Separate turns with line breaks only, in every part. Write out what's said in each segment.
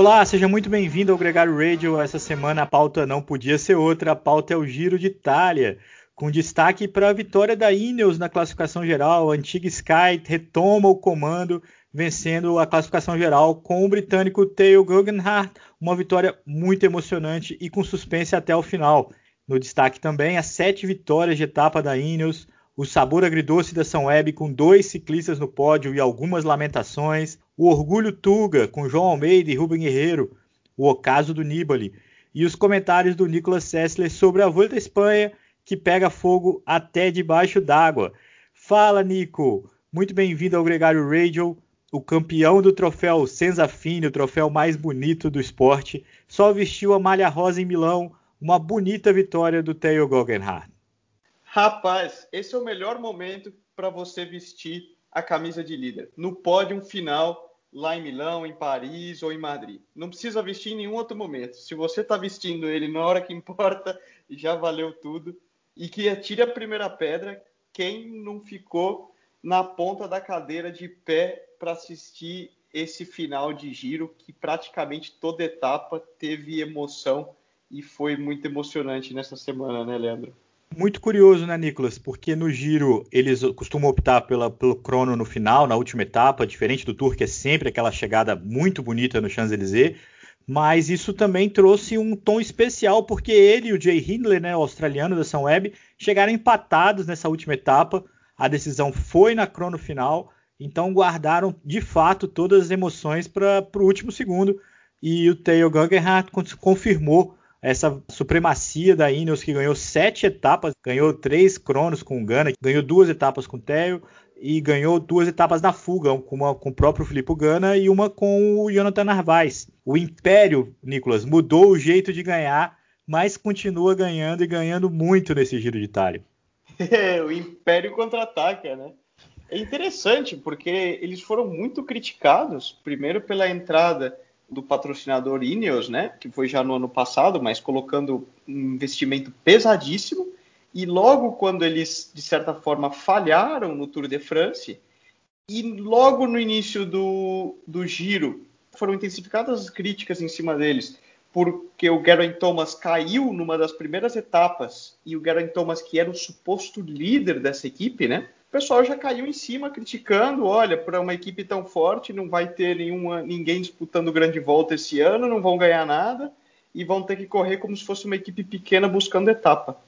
Olá, seja muito bem-vindo ao Gregário Radio. Essa semana a pauta não podia ser outra, a pauta é o Giro de Itália, com destaque para a vitória da Ineos na classificação geral. A antiga Sky retoma o comando, vencendo a classificação geral com o britânico Theo Guggenhardt, uma vitória muito emocionante e com suspense até o final. No destaque também as sete vitórias de etapa da Ineos, o sabor agridoce da São Web com dois ciclistas no pódio e algumas lamentações, o Orgulho Tuga com João Almeida e Rubem Guerreiro, o ocaso do Nibali e os comentários do Nicolas Sessler sobre a Volta à Espanha que pega fogo até debaixo d'água. Fala, Nico! Muito bem-vindo ao Gregário Radio, o campeão do troféu Senzafine, o troféu mais bonito do esporte, só vestiu a malha rosa em Milão, uma bonita vitória do Theo Guggenhardt.
Rapaz, esse é o melhor momento para você vestir a camisa de líder. No pódio final, lá em Milão, em Paris ou em Madrid. Não precisa vestir em nenhum outro momento. Se você está vestindo ele na hora que importa, já valeu tudo. E que atire a primeira pedra quem não ficou na ponta da cadeira de pé para assistir esse final de giro, que praticamente toda etapa teve emoção e foi muito emocionante nessa semana, né, Leandro?
Muito curioso, né, Nicolas? Porque no giro eles costumam optar pela, pelo crono no final, na última etapa, diferente do Tour, que é sempre aquela chegada muito bonita no Champs-Élysées. Mas isso também trouxe um tom especial, porque ele e o Jay Hindley, né, o australiano da São Web, chegaram empatados nessa última etapa. A decisão foi na crono final, então guardaram de fato todas as emoções para o último segundo. E o Theo Guggenhardt confirmou essa supremacia da Ineos que ganhou sete etapas, ganhou três cronos com o Gana, ganhou duas etapas com o Theo e ganhou duas etapas na fuga, uma com o próprio Filippo Gana e uma com o Jonathan Narvaez. O Império, Nicolas, mudou o jeito de ganhar, mas continua ganhando e ganhando muito nesse Giro de Itália.
É, o Império contra-ataca, né? É interessante porque eles foram muito criticados, primeiro pela entrada do patrocinador Ineos, né, que foi já no ano passado, mas colocando um investimento pesadíssimo. E logo quando eles, de certa forma, falharam no Tour de France, e logo no início do, do giro, foram intensificadas as críticas em cima deles, porque o Geraint Thomas caiu numa das primeiras etapas, e o Geraint Thomas, que era o suposto líder dessa equipe, né, o pessoal já caiu em cima criticando, olha, para uma equipe tão forte não vai ter nenhuma, ninguém disputando grande volta esse ano, não vão ganhar nada e vão ter que correr como se fosse uma equipe pequena buscando etapa.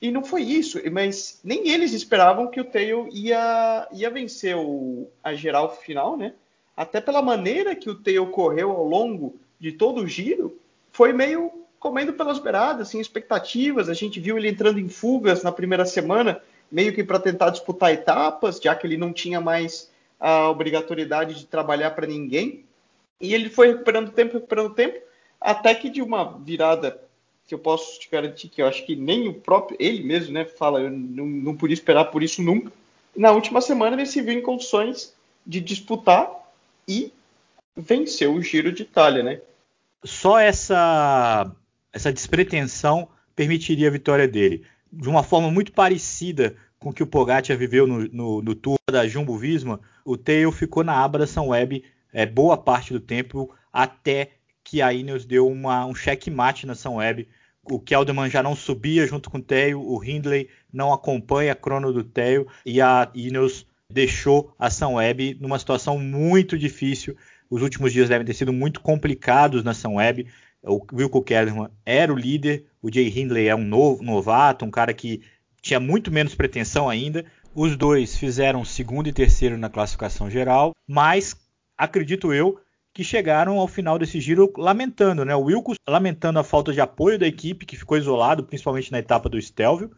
E não foi isso, mas nem eles esperavam que o Tail ia, ia vencer o, a geral final, né? Até pela maneira que o Tail correu ao longo de todo o giro, foi meio comendo pelas beiradas, sem expectativas. A gente viu ele entrando em fugas na primeira semana, meio que para tentar disputar etapas, já que ele não tinha mais a obrigatoriedade de trabalhar para ninguém. E ele foi recuperando tempo, recuperando tempo, até que de uma virada que eu posso te garantir que eu acho que nem o próprio ele mesmo, né, fala, eu não, não podia esperar por isso nunca. Na última semana ele se viu em condições de disputar e venceu o Giro de Itália, né?
Só essa essa despretensão permitiria a vitória dele de uma forma muito parecida com que o Pogacar viveu no, no, no Tour da Jumbo Visma, o Theo ficou na aba da Web é, boa parte do tempo, até que a Ineos deu uma, um checkmate na São Web. O Kelderman já não subia junto com o Theo, o Hindley não acompanha a crono do Theo, e a Ineos deixou a São Web numa situação muito difícil. Os últimos dias devem ter sido muito complicados na São Web. O Wilco Kelderman era o líder, o Jay Hindley é um novo, novato, um cara que tinha muito menos pretensão ainda. Os dois fizeram segundo e terceiro na classificação geral, mas acredito eu que chegaram ao final desse giro lamentando, né? O Wilco lamentando a falta de apoio da equipe, que ficou isolado, principalmente na etapa do Stelvio,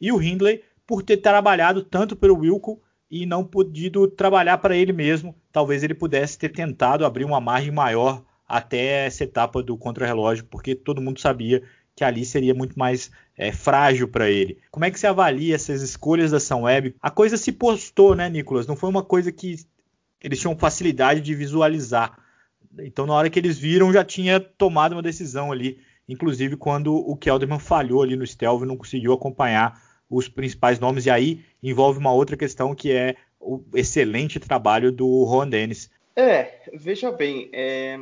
e o Hindley por ter trabalhado tanto pelo Wilco e não podido trabalhar para ele mesmo. Talvez ele pudesse ter tentado abrir uma margem maior até essa etapa do contrarrelógio, porque todo mundo sabia que ali seria muito mais é, frágil para ele. Como é que você avalia essas escolhas da São Web? A coisa se postou, né, Nicolas? Não foi uma coisa que eles tinham facilidade de visualizar. Então, na hora que eles viram, já tinha tomado uma decisão ali. Inclusive, quando o Kelderman falhou ali no Stelvio, não conseguiu acompanhar os principais nomes. E aí envolve uma outra questão que é o excelente trabalho do Ron Dennis.
É, veja bem, é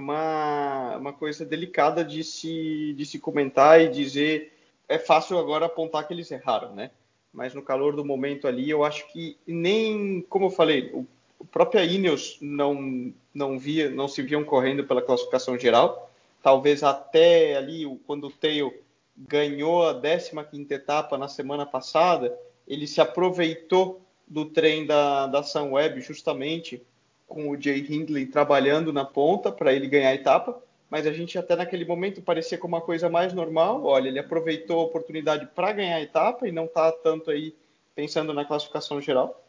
uma, uma coisa delicada de se, de se comentar e dizer. É fácil agora apontar que eles erraram, né? Mas no calor do momento ali, eu acho que nem, como eu falei, o, o próprio Ineos não, não via, não se viam correndo pela classificação geral. Talvez até ali, quando o Tail ganhou a 15ª etapa na semana passada, ele se aproveitou do trem da, da Sunweb justamente com o Jay Hindley trabalhando na ponta para ele ganhar a etapa, mas a gente até naquele momento parecia como uma coisa mais normal. Olha, ele aproveitou a oportunidade para ganhar a etapa e não está tanto aí pensando na classificação geral.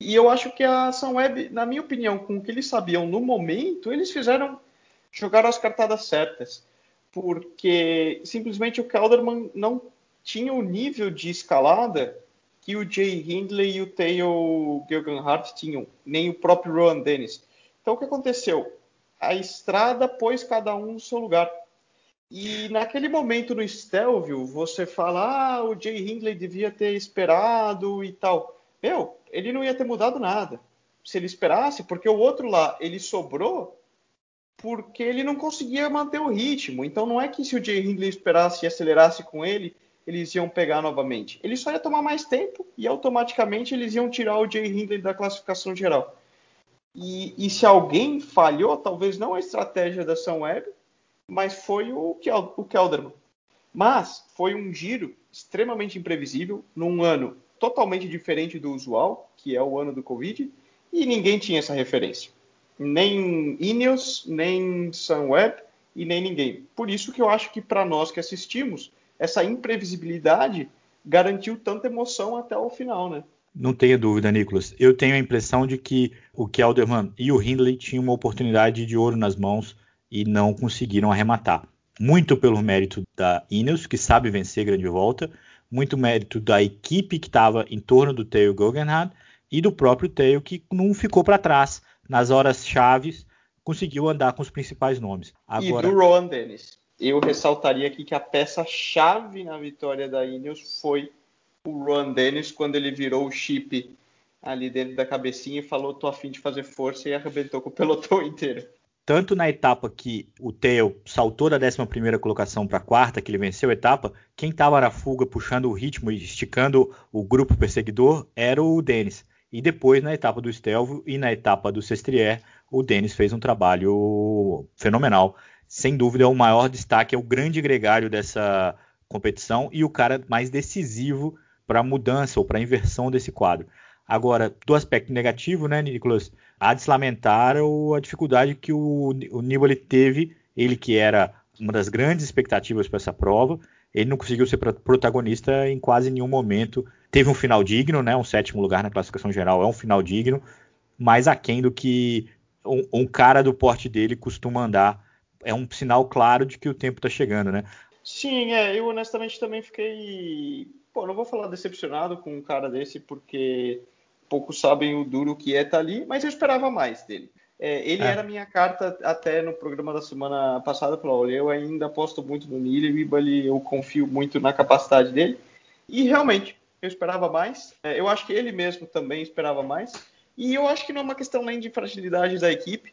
E eu acho que a Sunweb, na minha opinião, com o que eles sabiam no momento, eles fizeram jogaram as cartadas certas, porque simplesmente o Kelderman não tinha o nível de escalada que o Jay Hindley e o Theo Gilgenhardt tinham, nem o próprio Rowan Dennis. Então o que aconteceu? A estrada pôs cada um no seu lugar. E naquele momento no Stelvio, você fala, ah, o Jay Hindley devia ter esperado e tal. Meu, ele não ia ter mudado nada. Se ele esperasse, porque o outro lá, ele sobrou porque ele não conseguia manter o ritmo. Então não é que se o Jay Hindley esperasse e acelerasse com ele, eles iam pegar novamente. Ele só ia tomar mais tempo e automaticamente eles iam tirar o Jay Hindley da classificação geral. E, e se alguém falhou, talvez não a estratégia da São Web, mas foi o, Kel, o Kelderman. Mas foi um giro extremamente imprevisível, num ano totalmente diferente do usual, que é o ano do Covid, e ninguém tinha essa referência. Nem Ineos, nem Sunweb e nem ninguém. Por isso que eu acho que para nós que assistimos, essa imprevisibilidade garantiu tanta emoção até o final, né?
Não tenha dúvida, Nicolas. Eu tenho a impressão de que o Kelderman e o Hindley tinham uma oportunidade de ouro nas mãos e não conseguiram arrematar. Muito pelo mérito da Ineos, que sabe vencer grande volta, muito mérito da equipe que estava em torno do Theo Guggenheim e do próprio Theo, que não ficou para trás nas horas chaves, conseguiu andar com os principais nomes.
Agora... E do Rowan Dennis eu ressaltaria aqui que a peça-chave na vitória da Ineos foi o Ron Dennis, quando ele virou o chip ali dentro da cabecinha e falou: tô afim de fazer força e arrebentou com o pelotão inteiro.
Tanto na etapa que o Theo saltou da 11 colocação para a quarta, que ele venceu a etapa, quem estava na fuga puxando o ritmo e esticando o grupo perseguidor era o Dennis. E depois, na etapa do Stelvio e na etapa do Sestrier, o Dennis fez um trabalho fenomenal sem dúvida, é o maior destaque, é o grande gregário dessa competição e o cara mais decisivo para a mudança ou para a inversão desse quadro. Agora, do aspecto negativo, né, Nicolas, há de se lamentar a dificuldade que o, o Nibali teve, ele que era uma das grandes expectativas para essa prova, ele não conseguiu ser protagonista em quase nenhum momento. Teve um final digno, né, um sétimo lugar na classificação geral é um final digno, mas aquém do que um, um cara do porte dele costuma andar é um sinal claro de que o tempo está chegando, né?
Sim, é, eu honestamente também fiquei. Pô, não vou falar decepcionado com um cara desse, porque poucos sabem o duro que é estar tá ali, mas eu esperava mais dele. É, ele é. era minha carta até no programa da semana passada, falou, olha, eu ainda aposto muito no Nibali, eu confio muito na capacidade dele, e realmente, eu esperava mais, é, eu acho que ele mesmo também esperava mais, e eu acho que não é uma questão nem de fragilidade da equipe,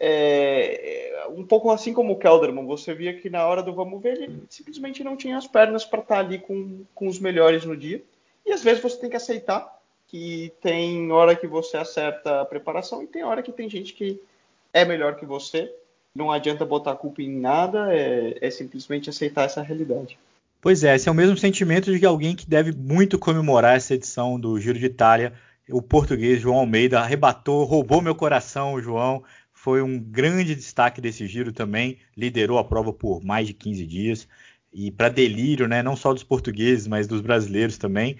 é, um pouco assim como o Kelderman, você via que na hora do vamos ver ele simplesmente não tinha as pernas para estar tá ali com, com os melhores no dia. E às vezes você tem que aceitar que tem hora que você acerta a preparação e tem hora que tem gente que é melhor que você. Não adianta botar a culpa em nada, é, é simplesmente aceitar essa realidade.
Pois é, esse é o mesmo sentimento de alguém que deve muito comemorar essa edição do Giro de Itália. O português João Almeida arrebatou, roubou meu coração, João foi um grande destaque desse giro também, liderou a prova por mais de 15 dias e para delírio, né, não só dos portugueses, mas dos brasileiros também.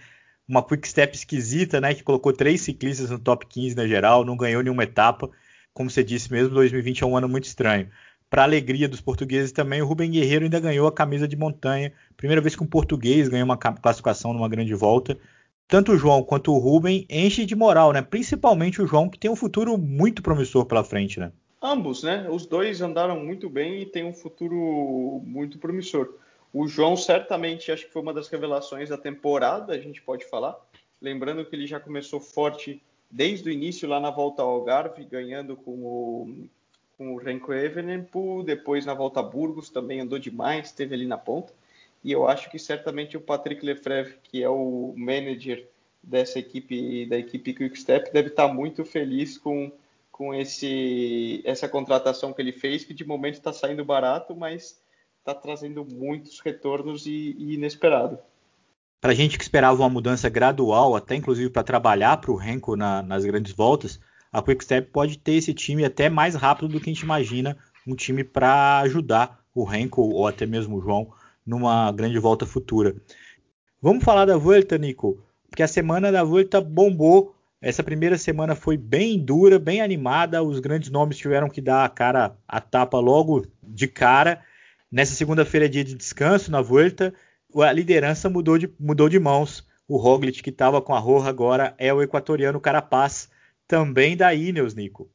Uma quick step esquisita, né, que colocou três ciclistas no top 15 na geral, não ganhou nenhuma etapa. Como você disse mesmo, 2020 é um ano muito estranho. Para alegria dos portugueses também, o Rubem Guerreiro ainda ganhou a camisa de montanha. Primeira vez que um português ganhou uma classificação numa grande volta tanto o João quanto o Ruben enche de moral, né? Principalmente o João, que tem um futuro muito promissor pela frente, né?
Ambos, né? Os dois andaram muito bem e tem um futuro muito promissor. O João certamente acho que foi uma das revelações da temporada, a gente pode falar. Lembrando que ele já começou forte desde o início lá na volta ao Algarve, ganhando com o, com o Renko Evenepoel, depois na volta a Burgos também andou demais, esteve ali na ponta. E eu acho que certamente o Patrick Lefrevre, que é o manager dessa equipe, da equipe Quickstep, deve estar muito feliz com, com esse, essa contratação que ele fez, que de momento está saindo barato, mas está trazendo muitos retornos e, e inesperado.
Para a gente que esperava uma mudança gradual, até inclusive para trabalhar para o Renko na, nas grandes voltas, a Quickstep pode ter esse time até mais rápido do que a gente imagina, um time para ajudar o Renko ou até mesmo o João numa grande volta futura. Vamos falar da Vuelta, Nico, porque a semana da Vuelta bombou. Essa primeira semana foi bem dura, bem animada. Os grandes nomes tiveram que dar a cara a tapa logo de cara. Nessa segunda-feira é dia de descanso na Vuelta. A liderança mudou de, mudou de mãos. O Roglic, que estava com a Roja agora, é o equatoriano Carapaz, também da Ineos, Nico.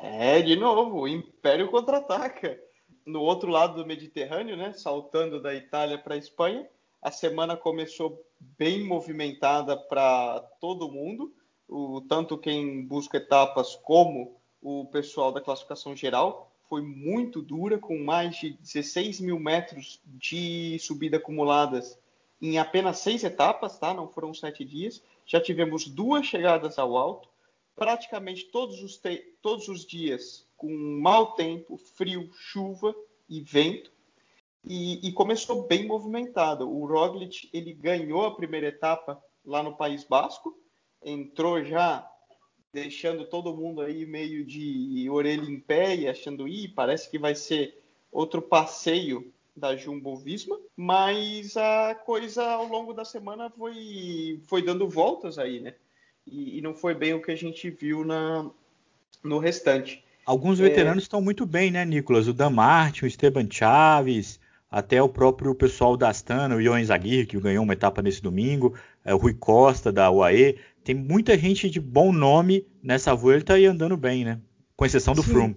É, de novo, o Império contra-ataca no outro lado do Mediterrâneo, né, saltando da Itália para a Espanha. A semana começou bem movimentada para todo mundo, o, tanto quem busca etapas como o pessoal da classificação geral. Foi muito dura, com mais de 16 mil metros de subida acumuladas em apenas seis etapas, tá? Não foram sete dias. Já tivemos duas chegadas ao alto, praticamente todos os, todos os dias com mau tempo, frio, chuva e vento. E, e, começou bem movimentado. O Roglic ele ganhou a primeira etapa lá no País Basco, entrou já deixando todo mundo aí meio de orelha em pé e achando, ih, parece que vai ser outro passeio da Jumbo Visma, mas a coisa ao longo da semana foi, foi dando voltas aí, né? E, e não foi bem o que a gente viu na, no restante.
Alguns é. veteranos é... estão muito bem, né, Nicolas? O Dan Martin, o Esteban Chaves, até o próprio pessoal da Astana, o Ion Zaguirre, que ganhou uma etapa nesse domingo, é, o Rui Costa, da UAE. Tem muita gente de bom nome nessa volta e andando bem, né? Com exceção do sim. Froome.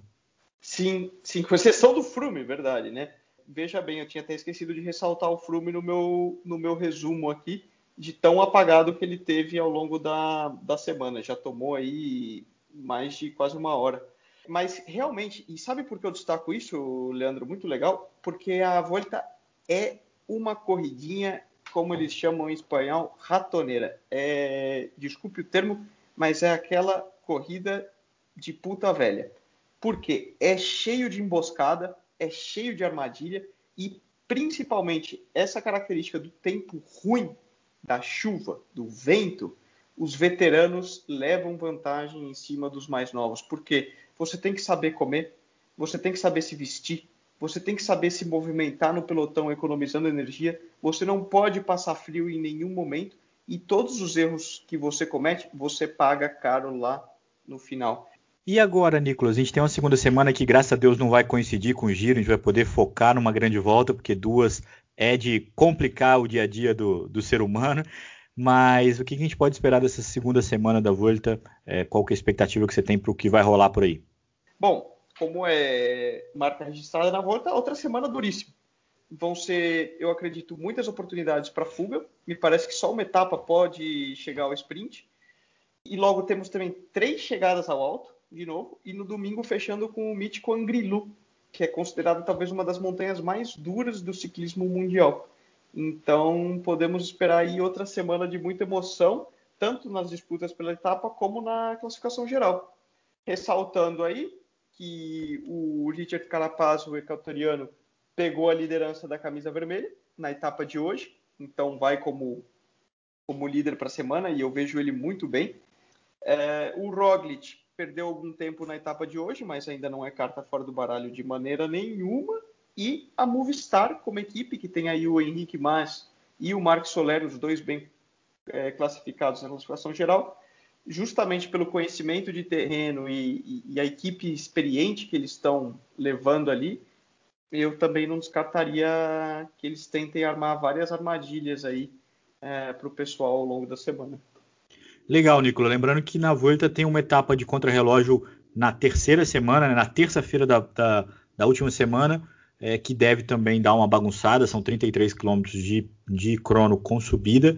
Sim, sim, com exceção do Froome, verdade, né? Veja bem, eu tinha até esquecido de ressaltar o Froome no meu, no meu resumo aqui, de tão apagado que ele teve ao longo da, da semana. Já tomou aí mais de quase uma hora. Mas realmente, e sabe por que eu destaco isso, Leandro? Muito legal, porque a Volta é uma corridinha, como eles chamam em espanhol, ratoneira. É, desculpe o termo, mas é aquela corrida de puta velha. Porque é cheio de emboscada, é cheio de armadilha e principalmente essa característica do tempo ruim, da chuva, do vento, os veteranos levam vantagem em cima dos mais novos. Por quê? você tem que saber comer, você tem que saber se vestir, você tem que saber se movimentar no pelotão economizando energia, você não pode passar frio em nenhum momento e todos os erros que você comete, você paga caro lá no final.
E agora, Nicolas, a gente tem uma segunda semana que, graças a Deus, não vai coincidir com o giro, a gente vai poder focar numa grande volta, porque duas é de complicar o dia a dia do, do ser humano. Mas o que a gente pode esperar dessa segunda semana da Volta? É, qual que é a expectativa que você tem para o que vai rolar por aí?
Bom, como é marca registrada na Volta, outra semana duríssima. Vão ser, eu acredito, muitas oportunidades para fuga. Me parece que só uma etapa pode chegar ao sprint. E logo temos também três chegadas ao alto, de novo, e no domingo fechando com o mítico Angrilu, que é considerado talvez uma das montanhas mais duras do ciclismo mundial. Então, podemos esperar aí outra semana de muita emoção, tanto nas disputas pela etapa como na classificação geral. Ressaltando aí que o Richard Carapaz, o equatoriano, pegou a liderança da camisa vermelha na etapa de hoje, então vai como, como líder para a semana e eu vejo ele muito bem. É, o Roglic perdeu algum tempo na etapa de hoje, mas ainda não é carta fora do baralho de maneira nenhuma e a Movistar como equipe, que tem aí o Henrique Mas e o Marcos Soler, os dois bem é, classificados na classificação geral, justamente pelo conhecimento de terreno e, e, e a equipe experiente que eles estão levando ali, eu também não descartaria que eles tentem armar várias armadilhas aí é, para o pessoal ao longo da semana.
Legal, Nicola. Lembrando que na Volta tem uma etapa de contrarrelógio na terceira semana, né, na terça-feira da, da, da última semana, é, que deve também dar uma bagunçada, são 33 quilômetros de, de crono com subida.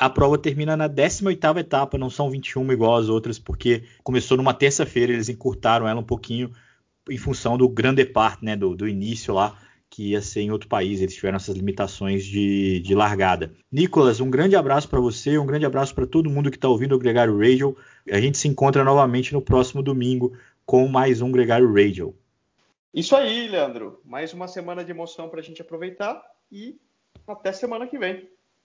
A prova termina na 18ª etapa, não são 21 igual as outras, porque começou numa terça-feira, eles encurtaram ela um pouquinho em função do grande parte, né, do, do início lá, que ia ser em outro país, eles tiveram essas limitações de, de largada. Nicolas, um grande abraço para você, um grande abraço para todo mundo que está ouvindo o Gregário Radio. A gente se encontra novamente no próximo domingo com mais um Gregário Radio.
Isso aí, Leandro. Mais uma semana de emoção para a gente aproveitar e até semana que vem.